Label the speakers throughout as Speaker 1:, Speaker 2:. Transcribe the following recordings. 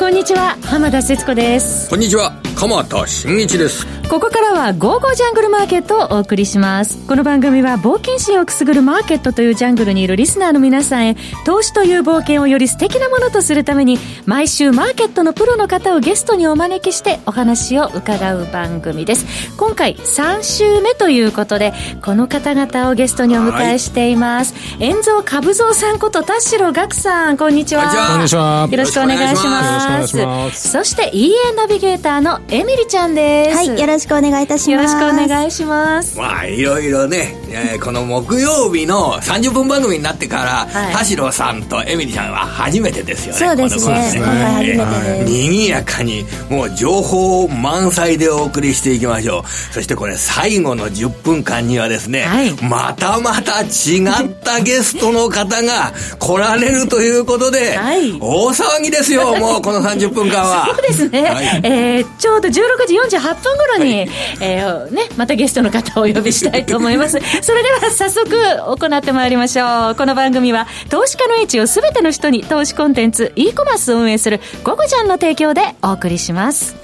Speaker 1: こんにちは。浜田節子です。
Speaker 2: こんにちは。鎌田新一です。
Speaker 1: ここからは「ゴーゴージャングルマーケット」をお送りします。この番組は冒険心をくすぐるマーケットというジャングルにいるリスナーの皆さんへ投資という冒険をより素敵なものとするために毎週マーケットのプロの方をゲストにお招きしてお話を伺う番組です。今回3週目ということでこの方々をゲストにお迎えしています。遠蔵株蔵さんこと田代岳さんこんにちは。
Speaker 3: こんにちは。
Speaker 1: よろしくお願いします。そして EA ナビゲーターのエミリちゃんです
Speaker 4: はいしくお願いいたします。
Speaker 1: よろしくお願いします。
Speaker 2: まあ、いろいろね、えー、この木曜日の30分番組になってから、はい、田代さんとエミリちゃんは初めてですよね。
Speaker 4: そうですね。今回初めてです。
Speaker 2: 賑やかに、もう情報満載でお送りしていきましょう。そしてこれ最後の10分間にはですね、はい、またまた違ったゲストの方が 来られるということで、はい、大騒ぎですよ、もうこの30分間は。
Speaker 1: そうですね。はい、えー、ちょうど16時48分頃に、に、えー、ね、またゲストの方をお呼びしたいと思います。それでは早速行ってまいりましょう。この番組は投資家の位置をすべての人に投資コンテンツ e コマースを運営するゴゴジャンの提供でお送りします。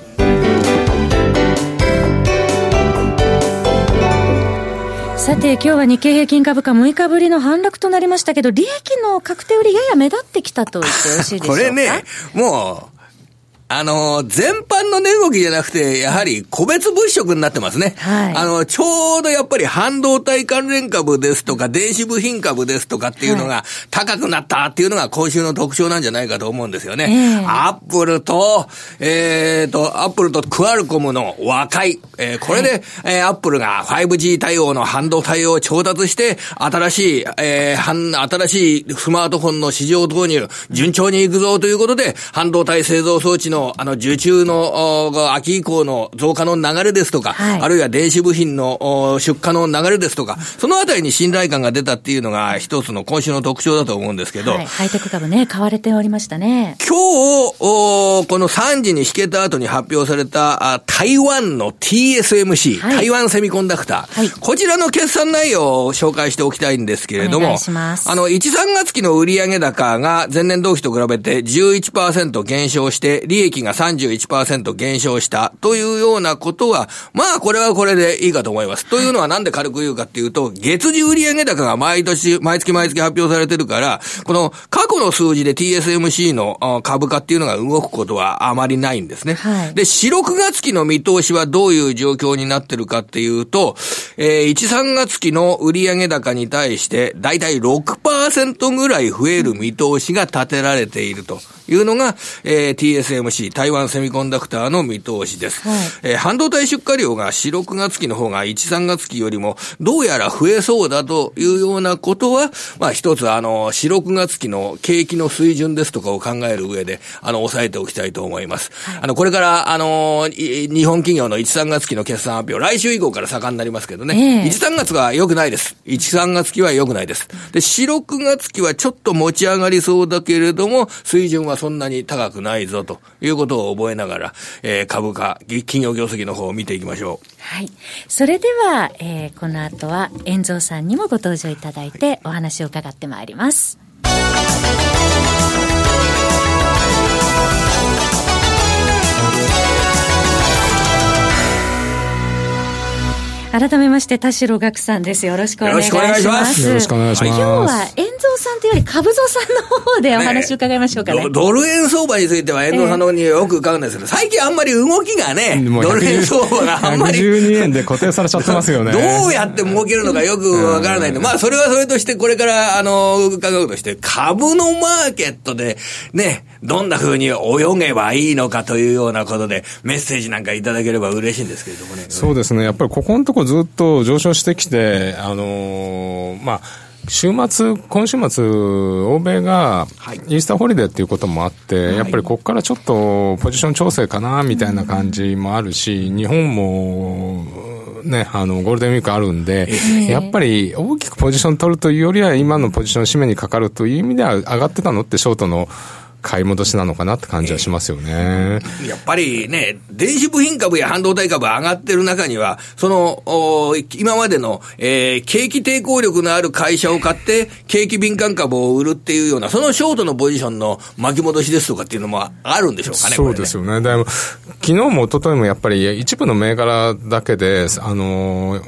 Speaker 1: さて今日は日経平均株価6日ぶりの反落となりましたけど、利益の確定売りやや目立ってきたと言ってよろしいでしょうか？
Speaker 2: これね、もう、あの、全般の値動きじゃなくて、やはり個別物色になってますね。はい。あの、ちょうどやっぱり半導体関連株ですとか、電子部品株ですとかっていうのが高くなったっていうのが今週の特徴なんじゃないかと思うんですよね。えー、アップルと、えっ、ー、と、アップルとクアルコムの和解。えー、これで、はい、えー、アップルが 5G 対応の半導体を調達して、新しい、えー、新しいスマートフォンの市場投入、順調に行くぞということで、半導体製造装置のの、あの、受注の、秋以降の増加の流れですとか、はい、あるいは電子部品の出荷の流れですとか、そのあたりに信頼感が出たっていうのが一つの今週の特徴だと思うんですけど、はい、
Speaker 1: ハイテク株ね、買われておりましたね。
Speaker 2: 今日、この3時に引けた後に発表された、台湾の TSMC、はい、台湾セミコンダクター、はい、こちらの決算内容を紹介しておきたいんですけれども、あの、1、3月期の売上高が前年同期と比べて11%減少して、利益益が31%減少したというようなことは、まあこれはこれでいいかと思います。というのはなんで軽く言うかっていうと、月次売上高が毎年、毎月毎月発表されてるから、この過去の数字で TSMC の株価っていうのが動くことはあまりないんですね。はい、で、4、6月期の見通しはどういう状況になってるかっていうと、えー、1、3月期の売上高に対して、だいたい6%ぐらい増える見通しが立てられていると。いうのが、えー、TSMC、台湾セミコンダクターの見通しです。はい、えー、半導体出荷量が4、6月期の方が1、3月期よりも、どうやら増えそうだというようなことは、まあ一つ、あの、4、6月期の景気の水準ですとかを考える上で、あの、抑えておきたいと思います。はい、あの、これから、あの、日本企業の1、3月期の決算発表、来週以降から盛んになりますけどね、えー、1、3月が良くないです。1、3月期は良くないです。で、4、6月期はちょっと持ち上がりそうだけれども、水準はそんなに高くないぞということを覚えながら、えー、株価、企業業績の方を見ていきましょう。
Speaker 1: はい。それでは、えー、この後は、遠蔵さんにもご登場いただいて、お話を伺ってまいります。改めまして、田代岳さんです。よろしくお願いします。
Speaker 3: よろしくお願いします。今日
Speaker 1: は、遠蔵さんというより、株蔵さんの方でお話を伺いましょうかね。ね
Speaker 2: ドル円相場については、遠蔵さんの方によく伺うんですけど、最近あんまり動きがね、ドル円相場があんまり。
Speaker 3: 12円で固定されちゃってますよね。
Speaker 2: どうやって儲けるのかよくわからないんで、まあ、それはそれとして、これから、あの、伺うとして、株のマーケットで、ね、どんな風に泳げばいいのかというようなことで、メッセージなんかいただければ嬉しいんですけれどもね。
Speaker 3: そうですね。やっぱりここのとこずっと上昇してきて、あのー、まあ、週末、今週末、欧米がイースターホリデーっていうこともあって、はい、やっぱりここからちょっとポジション調整かなみたいな感じもあるし、日本も、ね、あの、ゴールデンウィークあるんで、やっぱり大きくポジション取るというよりは、今のポジション締めにかかるという意味では上がってたのってショートの買い戻しなのかなって感じはしますよね。
Speaker 2: やっぱりね、電子部品株や半導体株上がってる中には、その、今までの、えー、景気抵抗力のある会社を買って、景気敏感株を売るっていうような、そのショートのポジションの巻き戻しですとかっていうのもあるんでしょうかね。
Speaker 3: そうですよね。ねでも、昨日も一昨日もやっぱり一部の銘柄だけで、あの、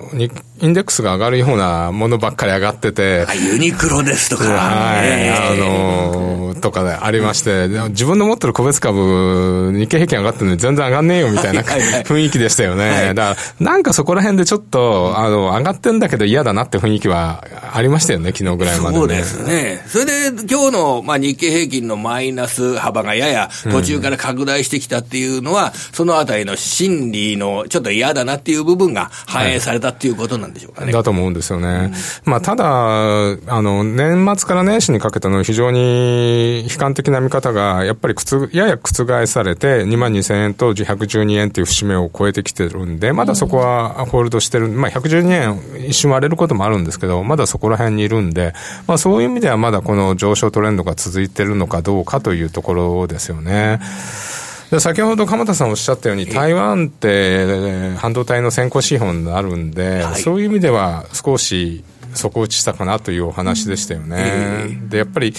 Speaker 3: インデックスが上がるようなものばっかり上がってて。
Speaker 2: ユニクロですとか。
Speaker 3: はい。あの、とかでありまして、自分の持ってる個別株、日経平均上がってるのに全然上がんねえよみたいな雰囲気でしたよね。だから、なんかそこら辺でちょっと、あの、上がってんだけど嫌だなって雰囲気はありましたよね、昨日ぐらいまで、ね。
Speaker 2: そうですね。それで、今日の、まあ、日経平均のマイナス幅がやや途中から拡大してきたっていうのは、うん、そのあたりの心理のちょっと嫌だなっていう部分が反映されたっていうことなんでしょうかね。はい、
Speaker 3: だと思うんですよね。うん、まあ、ただ、あの、年末から年始にかけての非常に悲観的な見方が、やっぱりやや覆されて、2万2000円と112円っていう節目を超えてきてるんで、まだそこはホールドしてる、まあ、112円一瞬割れることもあるんですけど、まだそこら辺にいるんで、まあ、そういう意味ではまだこの上昇トレンドが続いてるのかどうかというところですよね。で先ほど鎌田さんおっしゃったように、台湾って半導体の先行資本になるんで、はい、そういう意味では少し底打ちしたかなというお話でしたよね。で、やっぱり、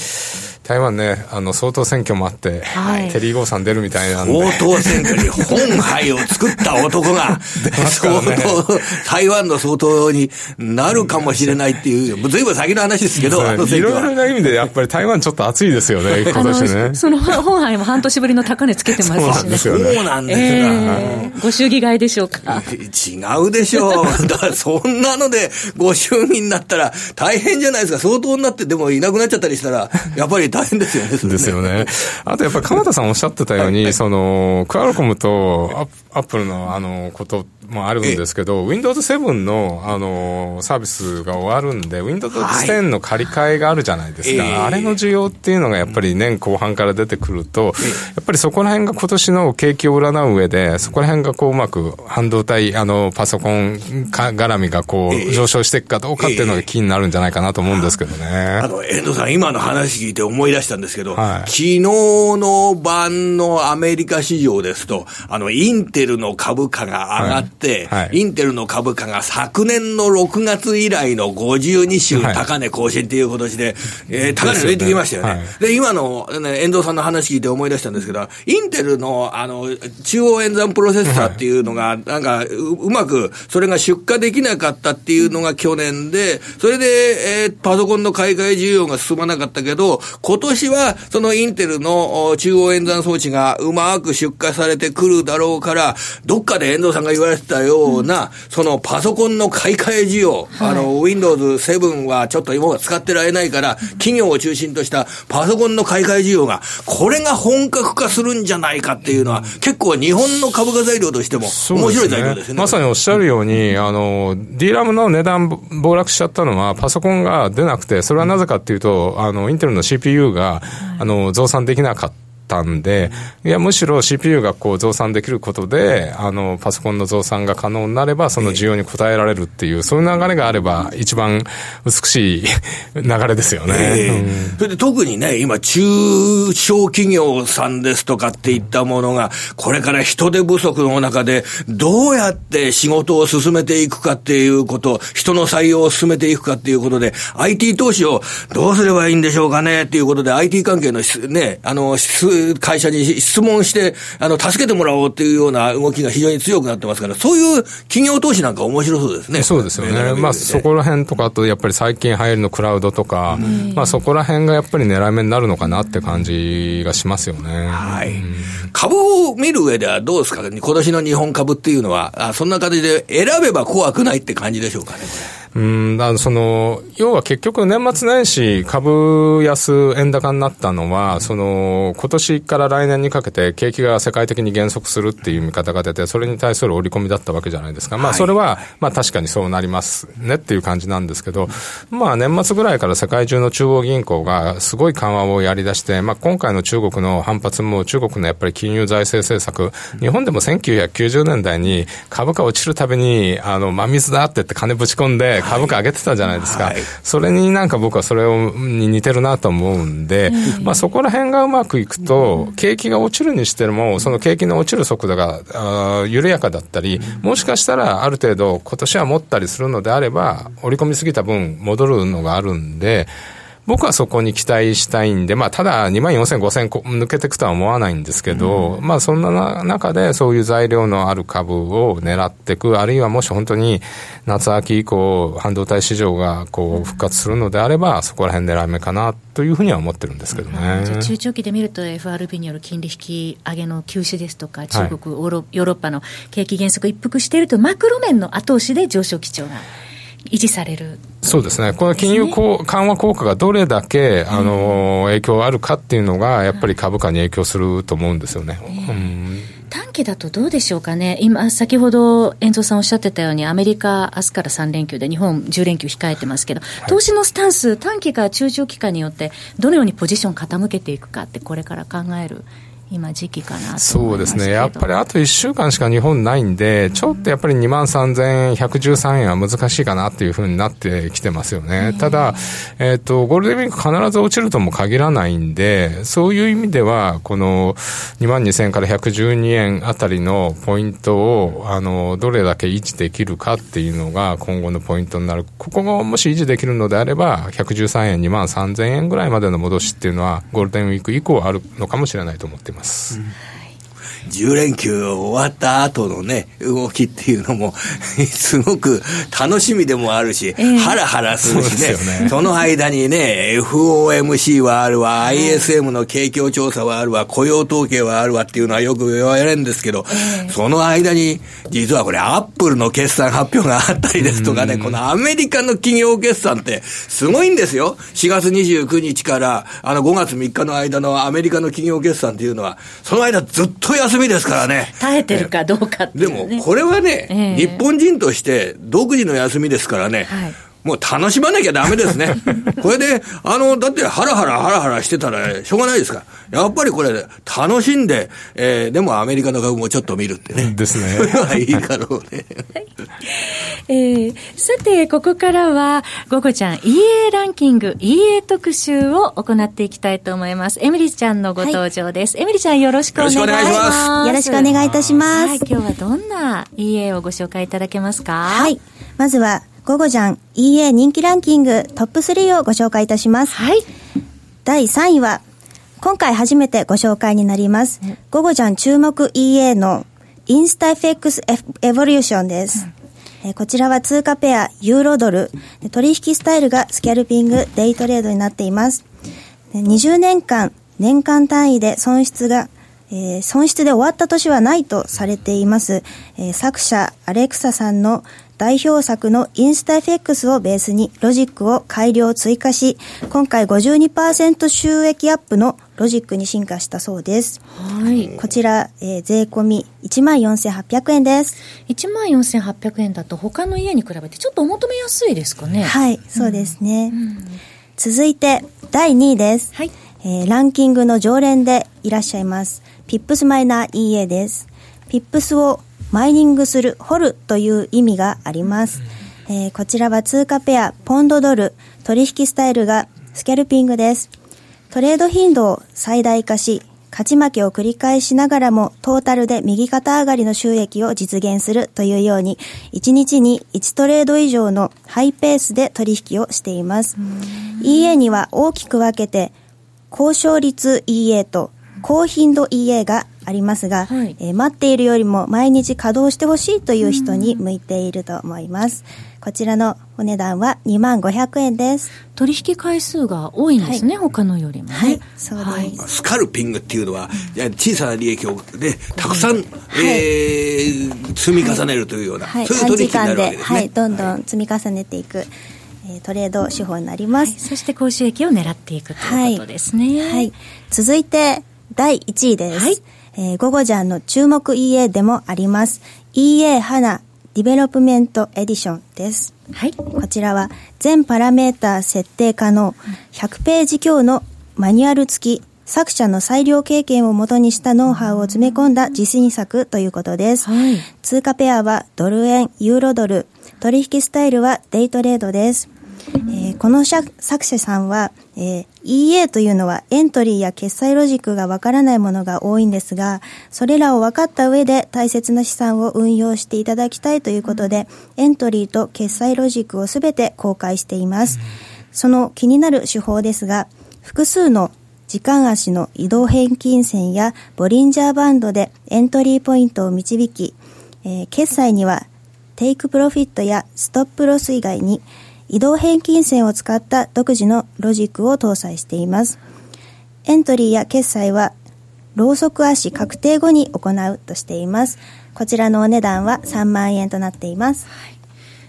Speaker 3: 台湾ね、あの、総統選挙もあって、はい、テリー・ゴーさん出るみたいなん
Speaker 2: で。総統選挙に本杯を作った男が、相当、台湾の総統になるかもしれないっていう、ずいぶん先の話ですけど、い
Speaker 3: ろいろな意味でやっぱり台湾ちょっと熱いですよね、今年ね。
Speaker 1: その本杯も半年ぶりの高値つけてますしね。
Speaker 2: そうなんですよね。
Speaker 1: えー、ご祝儀買いでしょうか。
Speaker 2: 違うでしょう。だからそんなのでご祝儀になったら大変じゃないですか。相当になってでもいなくなっちゃったりしたら、やっぱり大変ですよね。
Speaker 3: ですよね。あとやっぱり鎌田さんおっしゃってたように、その、クアルコムとアップルのあの、こともあるんですけど、Windows 7のあの、サービスが終わるんで、Windows 10の借り換えがあるじゃないですか。はい、あれの需要っていうのがやっぱり年後半から出てくると、やっぱりそこら辺が今年の景気を占う上で、そこら辺がこううまく半導体、あの、パソコン絡みがこう、上昇していくかどうかっていうのが気になるんじゃないかなと思うんですけどね。あ
Speaker 2: の、遠藤さん、今の話聞いて思い出したんですけど、はい、昨日の晩のアメリカ市場ですと、あの、インテルの株価が上がって、はいはい、インテルの株価が昨年の6月以来の52週高値更新という形で、はい、えー、高値抜いてきましたよね。で、ね今の、ね、遠藤さんの話聞いて思い出したんですけど、インテルの、あの、中央演算プロセッサーっていうのが、なんかう、うまく、それが出荷できなかったっていうのが去年で、それで、えー、パソコンの買い替え需要が進まなかったけど、今年は、そのインテルの中央演算装置がうまく出荷されてくるだろうから、どっかで遠藤さんが言われてたような、うん、そのパソコンの買い替え需要、はい、あの、Windows 7はちょっと今は使ってられないから、企業を中心としたパソコンの買い替え需要が、これが本格化するんじゃないかっていうのは、結構日本の株価材料としても面白い材料ですね。すね。
Speaker 3: まさにおっしゃるように、あの、D ラムの値段暴落しちゃったのは、パソコンが出なくて、それはなぜかっていうと、あの、インテルの CPU が、あの、増産できなかった。ったんで、いや、むしろ CPU がこう増産できることで、あの、パソコンの増産が可能になれば、その需要に応えられるっていう、そういう流れがあれば、一番美しい 流れですよね。えー
Speaker 2: うん、それで特にね、今、中小企業さんですとかっていったものが、これから人手不足の中で、どうやって仕事を進めていくかっていうこと、人の採用を進めていくかっていうことで、IT 投資をどうすればいいんでしょうかねっていうことで、IT 関係のね、あの、会社に質問して、あの、助けてもらおうっていうような動きが非常に強くなってますから、そういう企業投資なんか面白そうですね。
Speaker 3: そうですよね。まあ、そこら辺とか、あとやっぱり最近流行りのクラウドとか、まあ、そこら辺がやっぱり狙い目になるのかなって感じがしますよね。
Speaker 2: はい。株を見る上ではどうですか今年の日本株っていうのは、あそんな感じで選べば怖くないって感じでしょうかね、これ。
Speaker 3: うん、だその、要は結局年末年始株安円高になったのは、その、今年から来年にかけて景気が世界的に減速するっていう見方が出て、それに対する織り込みだったわけじゃないですか。まあそれは、まあ確かにそうなりますねっていう感じなんですけど、まあ年末ぐらいから世界中の中央銀行がすごい緩和をやり出して、まあ今回の中国の反発も中国のやっぱり金融財政政策、日本でも1990年代に株価落ちるたびに、あの、真水だって言って金ぶち込んで、で株価上げてたじゃないですか。はい、それになんか僕はそれをに似てるなと思うんで、まあそこら辺がうまくいくと、景気が落ちるにしても、その景気の落ちる速度があ緩やかだったり、もしかしたらある程度今年は持ったりするのであれば、織り込みすぎた分戻るのがあるんで、僕はそこに期待したいんで、まあ、ただ2万4000、5000抜けていくとは思わないんですけど、うん、まあ、そんな中でそういう材料のある株を狙っていく、あるいはもし本当に夏秋以降、半導体市場がこう復活するのであれば、そこら辺狙い目かなというふうには思ってるんですけどね。
Speaker 1: うん、中長期で見ると FRB による金利引き上げの休止ですとか、中国、はい、ヨーロッパの景気減速一服していると、マクロ面の後押しで上昇基調が。維持される、
Speaker 3: そうですね、この金融緩和効果がどれだけ、あの影響あるかっていうのが、やっぱり株価に影響すると思うんですよね。うん。
Speaker 1: 短期だとどうでしょうかね、今、先ほど遠藤さんおっしゃってたように、アメリカ、明日から3連休で、日本10連休控えてますけど、投資のスタンス、短期か中長期かによって、どのようにポジション傾けていくかって、これから考える今時期かな
Speaker 3: そうですね。やっぱりあと1週間しか日本ないんで、ちょっとやっぱり2万3113円は難しいかなっていうふうになってきてますよね。ただ、えっ、ー、と、ゴールデンウィーク必ず落ちるとも限らないんで、そういう意味では、この2万2000円から112円あたりのポイントを、あの、どれだけ維持できるかっていうのが今後のポイントになる。ここがもし維持できるのであれば、113円、2万3000円ぐらいまでの戻しっていうのは、ゴールデンウィーク以降あるのかもしれないと思ってます。ます。
Speaker 2: 10連休終わった後のね、動きっていうのも すごく楽しみでもあるし、えー、ハラハラするしね、そね。その間にね、FOMC はあるわ、ISM の景況調査はあるわ、雇用統計はあるわっていうのはよく言われるんですけど、えー、その間に、実はこれ、アップルの決算発表があったりですとかね、このアメリカの企業決算ってすごいんですよ。4月29日から、あの5月3日の間のアメリカの企業決算っていうのは、その間ずっと休みですからね。
Speaker 1: 耐えてるかどうかって、
Speaker 2: ね、でも、これはね、えー、日本人として独自の休みですからね、はいもう楽しまなきゃダメですね。これで、あの、だってハラハラハラハラしてたらしょうがないですから。やっぱりこれ、楽しんで、えー、でもアメリカの株もちょっと見るってね。
Speaker 3: ですね。
Speaker 2: それはいいかろうね。はい、
Speaker 1: えー、さて、ここからは、ゴゴちゃん EA ランキング EA 特集を行っていきたいと思います。エミリちゃんのご登場です。はい、エミリちゃんよろしくお願いします。
Speaker 4: よろしくお願いいたします。はい、
Speaker 1: 今日はどんな EA をご紹介いただけますか？
Speaker 4: はい。まずは、ゴゴジャン EA 人気ランキングトップ3をご紹介いたします。
Speaker 1: はい。
Speaker 4: 第3位は、今回初めてご紹介になります。ゴゴジャン注目 EA のインスタ FX エボリューションです。うん、こちらは通貨ペア、ユーロドル、取引スタイルがスキャルピング、デイトレードになっています。20年間、年間単位で損失が、えー、損失で終わった年はないとされています、えー、作者アレクサさんの代表作のインスタ FX をベースにロジックを改良追加し、今回52%収益アップのロジックに進化したそうです。
Speaker 1: はい。
Speaker 4: こちら、えー、税込み14,800円です。
Speaker 1: 14,800円だと他の EA に比べてちょっとお求めやすいですかね。
Speaker 4: はい、そうですね。うん、続いて、第2位です。
Speaker 1: はい。
Speaker 4: えー、ランキングの常連でいらっしゃいます。 Pips Miner EA です。ピップスをマイニングする、掘るという意味があります。えー、こちらは通貨ペア、ポンドドル、取引スタイルがスキャルピングです。トレード頻度を最大化し、勝ち負けを繰り返しながらもトータルで右肩上がりの収益を実現するというように、1日に1トレード以上のハイペースで取引をしています。EA には大きく分けて、高勝率 EA と高頻度 EA がありますが、はい、えー、待っているよりも毎日稼働してほしいという人に向いていると思います。こちらのお値段は2万500円です。
Speaker 1: 取引回数が多いんですね、はい、他のよりもね。
Speaker 4: はい、そうです、はい、
Speaker 2: スカルピングっていうのは、小さな利益をね、たくさん、はい、えー、積み重ねるというような、そういう取引になるわけですね。
Speaker 4: はい、どんどん積み重ねていく。トレード手法になります、
Speaker 1: そして高収益を狙っていくということですね。
Speaker 4: はい。続いて、第1位です。はい。えー、ゴゴジャンの注目 EA でもあります。EA 花 Development Edition です。
Speaker 1: はい。
Speaker 4: こちらは全パラメータ設定可能100ページ強のマニュアル付き作者の裁量経験をもとにしたノウハウを詰め込んだ自信作ということです。はい、通貨ペアはドル円、ユーロドル、取引スタイルはデイトレードです。えー、この作者さんは、えー、EA というのはエントリーや決済ロジックがわからないものが多いんですが、それらを分かった上で大切な資産を運用していただきたいということで、エントリーと決済ロジックをすべて公開しています。その気になる手法ですが、複数の時間足の移動平均線やボリンジャーバンドでエントリーポイントを導き、えー、決済には take profit や stop loss 以外に移動平均線を使った独自のロジックを搭載しています。エントリーや決済は、ローソク足確定後に行うとしています。こちらのお値段は3万円となっています。はい、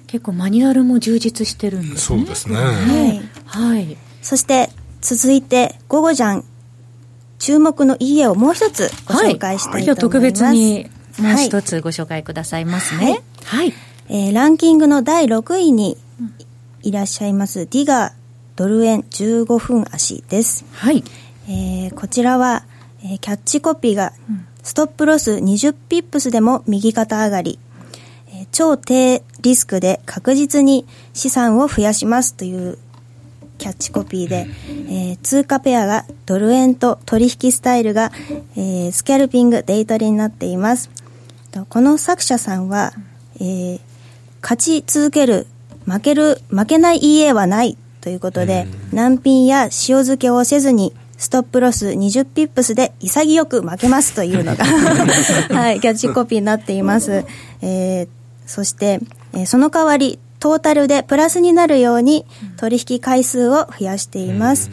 Speaker 1: 結構マニュアルも充実してるんです
Speaker 3: ね。そうですね。はい。
Speaker 4: はい。そして、続いて、午後じゃん、注目の家をもう一つご紹介したいと思います。はい、今日
Speaker 1: 特別にもう一つご紹介くださいますね。はい。はい、
Speaker 4: えー、ランキングの第6位にいらっしゃいますディガドル円15分足です。
Speaker 1: はい。
Speaker 4: えー、こちらは、えー、キャッチコピーが、ストップロス20ピップスでも右肩上がり、えー、超低リスクで確実に資産を増やしますというキャッチコピーで、えー、通貨ペアがドル円と取引スタイルが、えー、スキャルピング、デイトリになっています。この作者さんは、えー、勝ち続ける負ける、負けない EA はないということで、難品や塩漬けをせずに、ストップロス20ピップスで潔く負けますというのが はい、キャッチコピーになっています。えー、そして、えー、その代わり、トータルでプラスになるように取引回数を増やしています。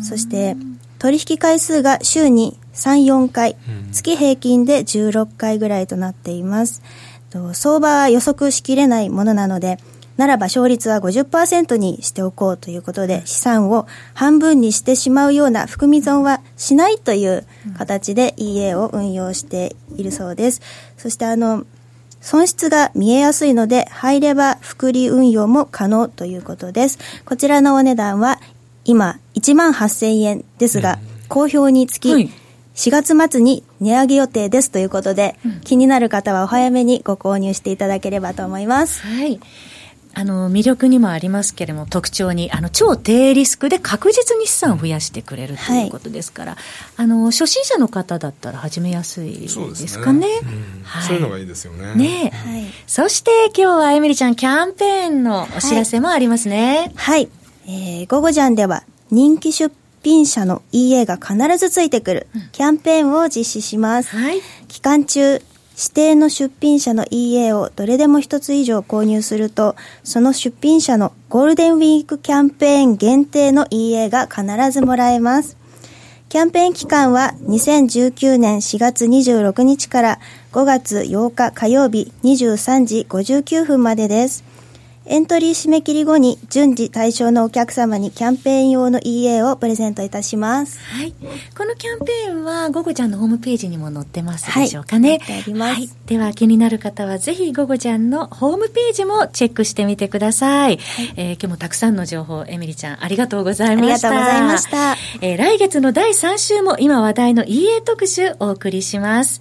Speaker 4: そして、取引回数が週に3、4回、月平均で16回ぐらいとなっています。相場は予測しきれないものなので、ならば勝率は50%にしておこうということで、資産を半分にしてしまうような含み損はしないという形で EA を運用しているそうです。そしてあの、損失が見えやすいので、入れば複利運用も可能ということです。こちらのお値段は今1万8000円ですが、好評につき、4月末に値上げ予定ですということで、気になる方はお早めにご購入していただければと思います。
Speaker 1: はい。あの、魅力にもありますけれども、特徴に、あの、超低リスクで確実に資産を増やしてくれるということですから、はい、あの、初心者の方だったら始めやすいですかね。そう、ね
Speaker 3: うんはい、そういうのがいいですよね。
Speaker 1: ね、はい、そして今日はエミリちゃん、キャンペーンのお知らせもありますね。
Speaker 4: はい。はい、えー、午後ジャンでは、人気出品者の EA が必ずついてくるキャンペーンを実施します。はい。期間中、指定の出品者の EA をどれでも一つ以上購入すると、その出品者のゴールデンウィークキャンペーン限定の EA が必ずもらえます。キャンペーン期間は2019年4月26日から5月8日火曜日23時59分までです。エントリー締め切り後に順次対象のお客様にキャンペーン用の EA をプレゼントいたします。
Speaker 1: はい。このキャンペーンは、ゴゴちゃんのホームページにも載ってますでしょうかね。
Speaker 4: はい、はい、
Speaker 1: では、気になる方は、ぜひゴゴちゃんのホームページもチェックしてみてください。はい、えー、今日もたくさんの情報、エミリちゃん、ありがとうございました。あ
Speaker 4: りがとうございました。
Speaker 1: えー、来月の第3週も今話題の EA 特集お送りします。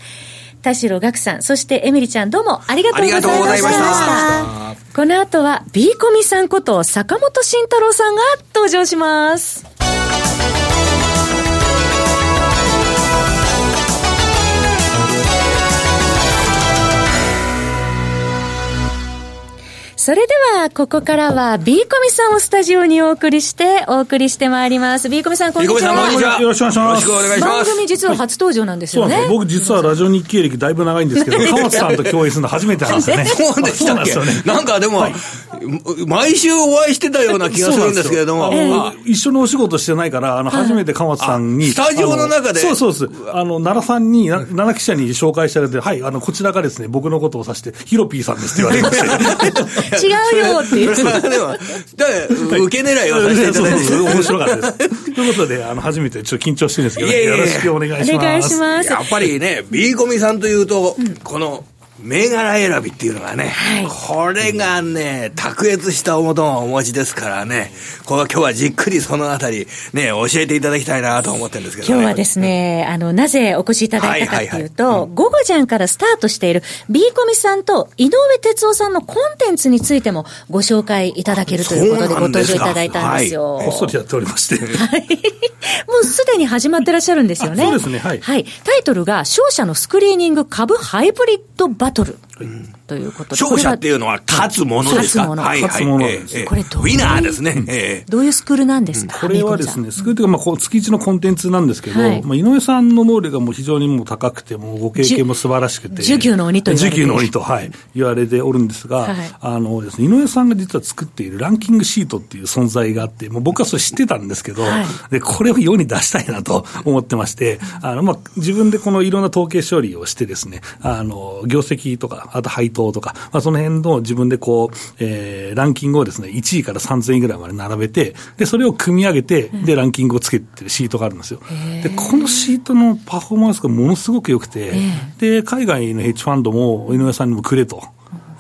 Speaker 1: 田代岳さん、そしてエミリちゃんどうもありがとうございました。この後は B コミさんこと坂本慎太郎さんが登場します。それでは、ここからは B コミさんをスタジオにお送りして、お送りしてまいります。B コミさん、こんにちは。
Speaker 2: こんにちは。
Speaker 3: よろしくお願いします。
Speaker 2: よろしくお願いします。
Speaker 1: 番組実は初登場なんですよね。
Speaker 3: 僕実はラジオ日経歴だいぶ長いんですけど、鎌田さんと共演するの初めてなんです よね。
Speaker 2: そうでしたっけなんかでも、毎週お会いしてたような気がするんですけれども。
Speaker 3: 一緒のお仕事してないから、あの、初めて鎌田さんに。
Speaker 2: スタジオの中で
Speaker 3: そうそうです。あの、奈良さんに、奈良記者に紹介してれて、はい、あの、こちらがですね、僕のことを指して、ヒロピーさんですって言われま
Speaker 1: して。違うよっていう。でも、
Speaker 2: 受け狙いはさせていただいて。
Speaker 3: 面白かったです。ということで、あの、初めてちょっと緊張してるんですけど、よろしくお願いします。お願いします。
Speaker 2: やっぱりね、B コミさんというと、この、銘柄選びっていうのがね、はい、これがね、卓越したおもとをお持ちですからね、こ今日はじっくりそのあたり、ね、教えていただきたいなと思ってるんですけど、
Speaker 1: ね、今日はですね、あの、なぜお越しいただいたかっていうと、はいはいはい、午後じゃんからスタートしている B コミさんと井上哲夫さんのコンテンツについてもご紹介いただけるということでご登場いただいたんですよ。
Speaker 5: はい、こっそりやっておりまして。はい。
Speaker 1: もうすでに始まってらっしゃるんですよね。
Speaker 5: そうですね、はい。
Speaker 1: はい。タイトルが、勝者のスクリーニング株ハイブリッドババトル。ということ
Speaker 2: で。勝者っていうのは勝つものですか？
Speaker 5: 勝つもの。はい
Speaker 2: これどうウィナーです
Speaker 1: ね。どういうスクールなんですか、
Speaker 5: これはですね、スクールというか、まあ、月一のコンテンツなんですけど、まあ、井上さんの能力がもう非常にもう高くて、もうご経験も素晴らしくて。
Speaker 1: 受給の鬼と
Speaker 5: 言われて受給の鬼と、はい、言われておるんですが、あのですね、井上さんが実は作っているランキングシートっていう存在があって、もう僕はそれ知ってたんですけど、で、これを世に出したいなと思ってまして、あの、まあ、自分でこのいろんな統計処理をしてですね、あの、業績とか、あと配当とか、まあ、その辺の自分でこう、えー、ランキングをですね、1位から3000位ぐらいまで並べて、で、それを組み上げて、で、ランキングをつけてるシートがあるんですよ。で、このシートのパフォーマンスがものすごく良くて、で、海外のヘッジファンドも井上さんにもくれと。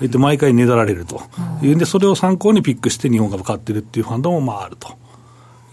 Speaker 5: で、毎回ねだられると。いうんで、それを参考にピックして日本株買ってるっていうファンドもまああると。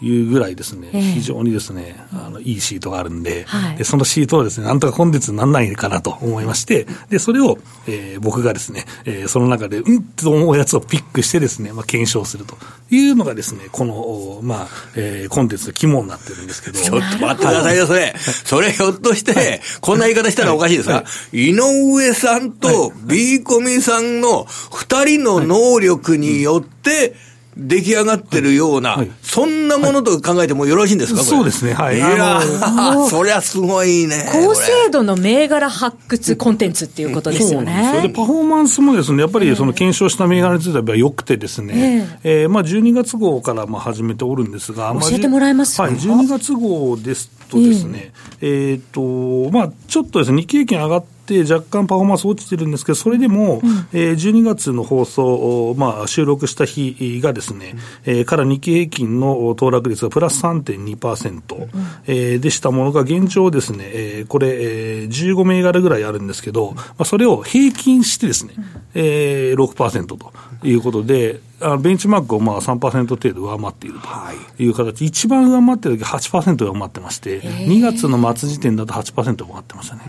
Speaker 5: いうぐらいですね、えー、非常にですね、あの、いいシートがあるんで、はい、で、そのシートをですね、なんとかコンテンツにならないかなと思いまして、で、それを、えー、僕がですね、えー、その中で、うんと思うやつをピックしてですね、まあ、検証すると。いうのがですね、この、まあ、えー、コンテンツの肝になってるんですけど。
Speaker 2: ちょっと待ってくださいよ、それ。それひょっとして、こんな言い方したらおかしいですか、はい、井上さんと B コミさんの二人の能力によって、出来上がってるような、はい、そんなものと考えてもよろしいんですか、
Speaker 5: そうですね、はい。い
Speaker 2: や そりゃすごいね。
Speaker 1: 高精度の銘柄発掘コンテンツっていうことですよね。
Speaker 5: そでパフォーマンスもですね、やっぱりその検証した銘柄については良くてですね、えー、えー、まあ12月号からまあ始めておるんですが、
Speaker 1: 教えてもらえます
Speaker 5: か、はい、12月号ですとですね、えっ、ー、と、まあちょっとですね、日経平均上がって、若干パフォーマンス落ちてるんですけど、それでも、うん、えー、12月の放送、まあ、収録した日がですね、うん、えー、から日経平均の騰落率がプラス3.2%、うん、えー、でしたものが、現状ですね、えー、これ、えー、15銘柄ぐらいあるんですけど、まあ、それを平均してですね、えー、6%ということで、あベンチマークをまあ3%程度上回っているとい。う形、はい、一番上回ってる時8%上回ってまして、2月の末時点だと8%上回ってましたね。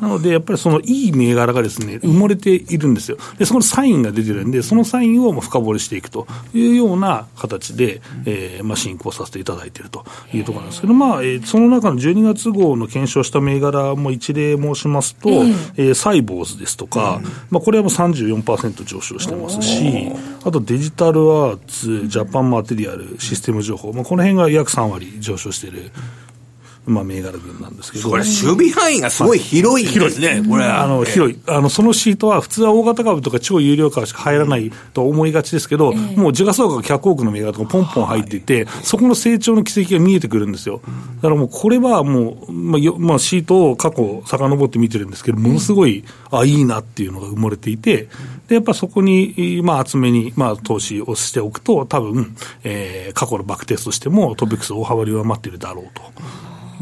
Speaker 5: なので、やっぱりそのいい銘柄がですね、埋もれているんですよ。で、そのサインが出てるんで、そのサインを深掘りしていくと。いうような形で、えー、まあ、進行させていただいていると。いうところなんですけど、まあ、えー、その中の12月号の検証した銘柄も一例申しますと、えー、サイボーズですとか、まあ、これはもう34%上昇してますし、あとデジタルアーツ、ジャパンマテリアル、システム情報、まあ、この辺が約3割上昇している。まあ、銘柄群なんですけど。
Speaker 2: これ、守備範囲がすごい広いですね、これ。
Speaker 5: あの、広い。あの、そのシートは、普通は大型株とか超有料株しか入らないと思いがちですけど、もう時価総額100億の銘柄とかポンポン入っていて、そこの成長の軌跡が見えてくるんですよ。だからもう、これはもう、まあ、まあ、シートを過去遡って見てるんですけど、ものすごい、あ、いいなっていうのが埋もれていて、で、やっぱそこに、まあ、厚めに、まあ、投資をしておくと、多分、えー、過去のバックテストしても、トピックス大幅に上回っているだろうと。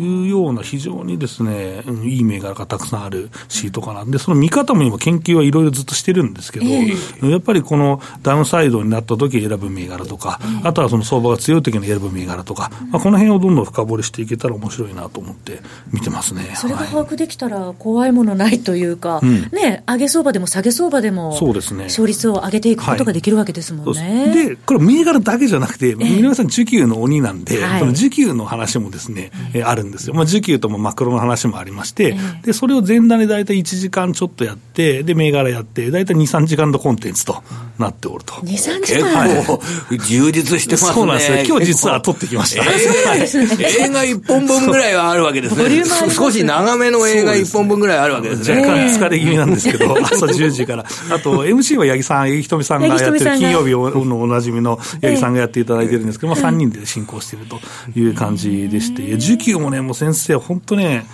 Speaker 5: いうような非常にですね、うん、いい銘柄がたくさんあるシートかな。で、その見方も今研究はいろいろずっとしてるんですけど、えー、やっぱりこのダウンサイドになった時選ぶ銘柄とか、えー、あとはその相場が強い時に選ぶ銘柄とか、まあ、この辺をどんどん深掘りしていけたら面白いなと思って見てますね。
Speaker 1: それが把握できたら怖いものないというか、はい、ね、上げ相場でも下げ相場でも、
Speaker 5: そうですね。
Speaker 1: 勝率を上げていくことができるわけですもんね。
Speaker 5: はい、で、これ銘柄だけじゃなくて、えー、皆さん需給の鬼なんで、はい、その需給の話もですね、えー、あるんですよ。まあ、需給ともマクロの話もありまして、で、それを前段で大体1時間ちょっとやって、で、銘柄やって、大体2、3時間のコンテンツとなっておると。2、
Speaker 1: 3時間？結
Speaker 2: 構充実してますね。
Speaker 5: そうなんですね。今日実は撮ってきました。
Speaker 2: 映画1本分ぐらいはあるわけですね。少し長めの映画1本分ぐらいあるわけですね。
Speaker 5: 若干疲れ気味なんですけど、朝10時から。あと、MC は八木さん、八木ひとみさんがやってる、金曜日のおなじみの八木さんがやっていただいてるんですけど、まあ3人で進行しているという感じでして、受給もね、もう先生、本当ね、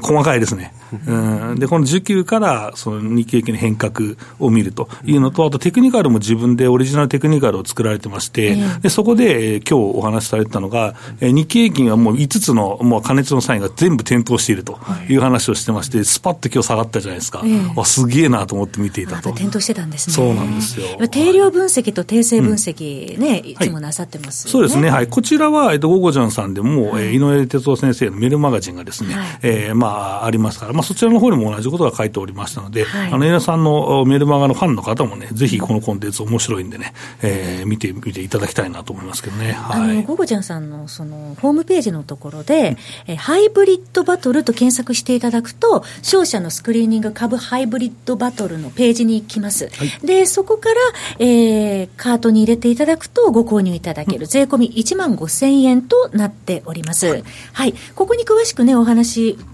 Speaker 5: 細かいですね。うん、で、この需給からその日経平均の変革を見るというのと、あとテクニカルも自分でオリジナルテクニカルを作られてまして、でそこで、えー、今日お話しされてたのが、えー、日経平均はもう5つのもう加熱のサインが全部点灯しているという話をしてまして、スパッと今日下がったじゃないですか。えー、あすげえなと思って見ていたと。
Speaker 1: 点灯してたんですね。
Speaker 5: そうなんですよ。
Speaker 1: 定量分析と定性分析ね、うん、いつもなさってます、
Speaker 5: そうですね。はい。こちらは、えっと、ゴゴジャンさんでも、はい、えー、井上哲夫先生のメールマガジンがですね、はい、えー、まあ、ありますから、まあ、そちらの方にも同じことが書いておりましたので、はい、あの、江さんのメルマガのファンの方もね、ぜひこのコンテンツ面白いんでね、えー、見てみていただきたいなと思いますけどね。
Speaker 1: はい。あの、ゴゴちゃんさんのその、ホームページのところで、うん、えハイブリッドバトルと検索していただくと、商社のスクリーニング株ハイブリッドバトルのページに行きます。はい、で、そこから、えー、カートに入れていただくとご購入いただける、うん、税込み1万5千円となっております。はい、はい、ここに詳しくね、お話を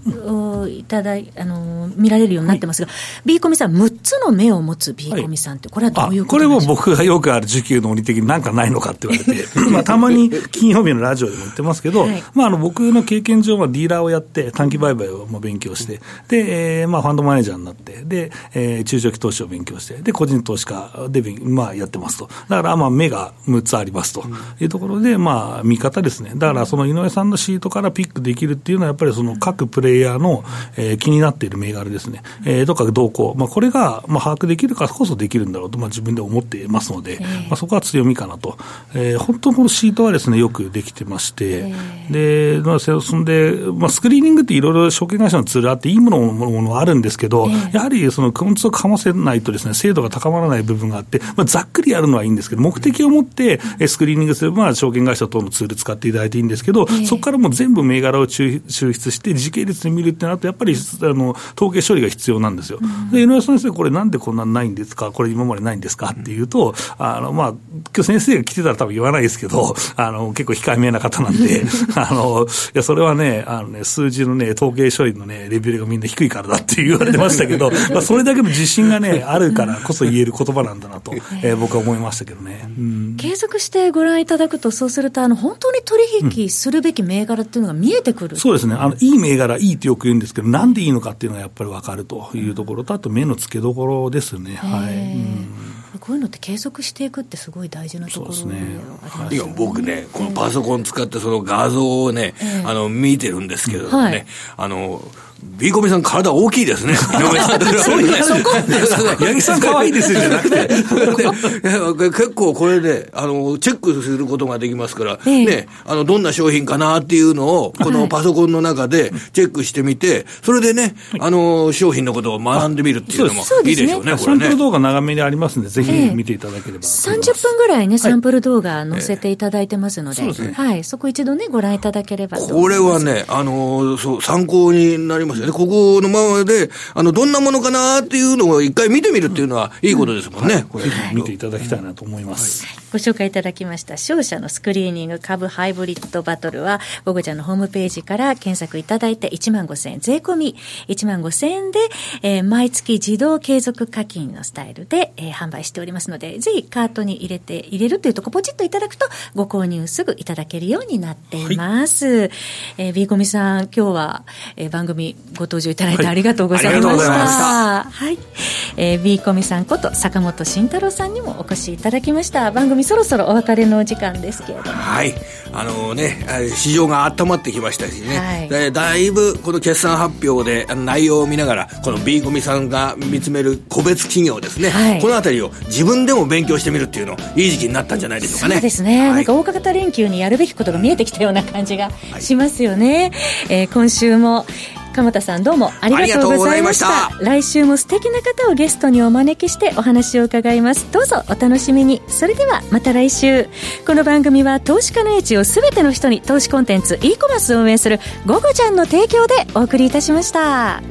Speaker 1: いただい、あの、見られるようになってますが、はい、B コミさん、6つの目を持つ B コミさんって、これはどういう
Speaker 5: これも僕がよくある需給の理的になんかないのかって言われて、まあ、たまに金曜日のラジオでも言ってますけど、はい、まあ、あの僕の経験上はディーラーをやって、短期売買を勉強して、で、えー、まあ、ファンドマネージャーになって、で、えー、中長期投資を勉強して、で、個人投資家で、まあ、やってますと。だから、まあ、目が6つありますと。いうところで、まあ、見方ですね。だから、その井上さんのシートからピックできるっていうのは、やっぱりその各プレイヤーの、えー、気になっている銘柄ですね。えー、とか動向、まあ、これが、まあ、把握できるからこそできるんだろうと、まあ、自分で思っていますので、えー、まあ、そこは強みかなと。えー、本当このシートはですね、よくできてまして、えー、で、まあ、そんで、まあ、スクリーニングっていろいろ証券会社のツールあって、いいものものあるんですけど、えー、やはりその、根をかませないとですね、精度が高まらない部分があって、まあ、ざっくりやるのはいいんですけど、目的を持って、スクリーニングすれば、証券会社等のツール使っていただいていいんですけど、そこからもう全部銘柄を抽出して、時系列で見るってなると、やっぱりあの統計処理が必要なんですよ。で、井上先生、これなんでこんなないんですか、これ今までないんですか？っていうと、あの、まあ、今日先生が来てたら多分言わないですけど、あの、結構控えめな方なんで、あの、いや、それはね、あのね、数字のね、統計処理のね、レベルがみんな低いからだって言われてましたけど、まあ、それだけの自信がね、あるからこそ言える言葉なんだなと、えー、僕は思いましたけどね。
Speaker 1: うん、継続してご覧いただくと、そうすると、あの、本当に取引するべき銘柄っていうのが見えてくる、
Speaker 5: うん、そうですね。あの、いい銘柄、いいってよく言うんですけど、なんでいいのかっていうのがやっぱり分かるというところと、あと目の付けどころですね。はい。うん。
Speaker 1: こういうのって継続していくってすごい大事なところで、ね。
Speaker 2: はい、い僕ね、このパソコン使ってその画像をね、えー、あの見てるんですけどね、はい、あのビーコミさん体大きいですね。
Speaker 5: そういうそこ八木さん可愛いですよじゃなくて。
Speaker 2: 結構これで、あの、チェックすることができますから、ね、あの、どんな商品かなっていうのを、このパソコンの中でチェックしてみて、それでね、あの、商品のことを学んでみるっていうのもいいでしょうね、
Speaker 5: サンプル動画長めにありますんで、ぜひ見ていただければ。30
Speaker 1: 分ぐらいね、サンプル動画載せていただいてますので、はい、そこ一度ね、ご覧いただければ
Speaker 2: これはね、あの、そう、参考になりますよね。ここのままで、あの、どんなものかなっていうのを一回見てみるっていうのは、いいことですもんね。これ。
Speaker 5: 見ていただきたいなと思います。
Speaker 1: ご紹介いただきました、商社のスクリーニング株ハイブリッドバトルは、ゴゴちゃんのホームページから検索いただいて、1万5千円、税込み1万5千円で、えー、毎月自動継続課金のスタイルで、えー、販売しておりますので、ぜひカートに入れて、入れるというとこポチッといただくと、ご購入すぐいただけるようになっています。はい、えー、ビーコミさん、今日は、えー、番組ご登場いただいてありがとうございました。はい、はい、えー、ビーコミさんこと坂本慎太郎さんにもお越しいただきました。番組そろそろお別れのお時間ですけれども。
Speaker 2: はい。あのね、市場が温まってきましたしね、はい、だいぶこの決算発表で内容を見ながら、この B コミさんが見つめる個別企業ですね、はい、このあたりを自分でも勉強してみるっていうの、いい時期になったんじゃないでしょうかね。
Speaker 1: そうですね。はい、なんか大型連休にやるべきことが見えてきたような感じがしますよね。はい、えー、今週も鎌田さんどうもありがとうございました。来週も素敵な方をゲストにお招きしてお話を伺います。どうぞお楽しみに。それではまた来週。この番組は投資家の英知をすべての人に投資コンテンツ e コマースを運営する「ゴゴちゃん」の提供でお送りいたしました。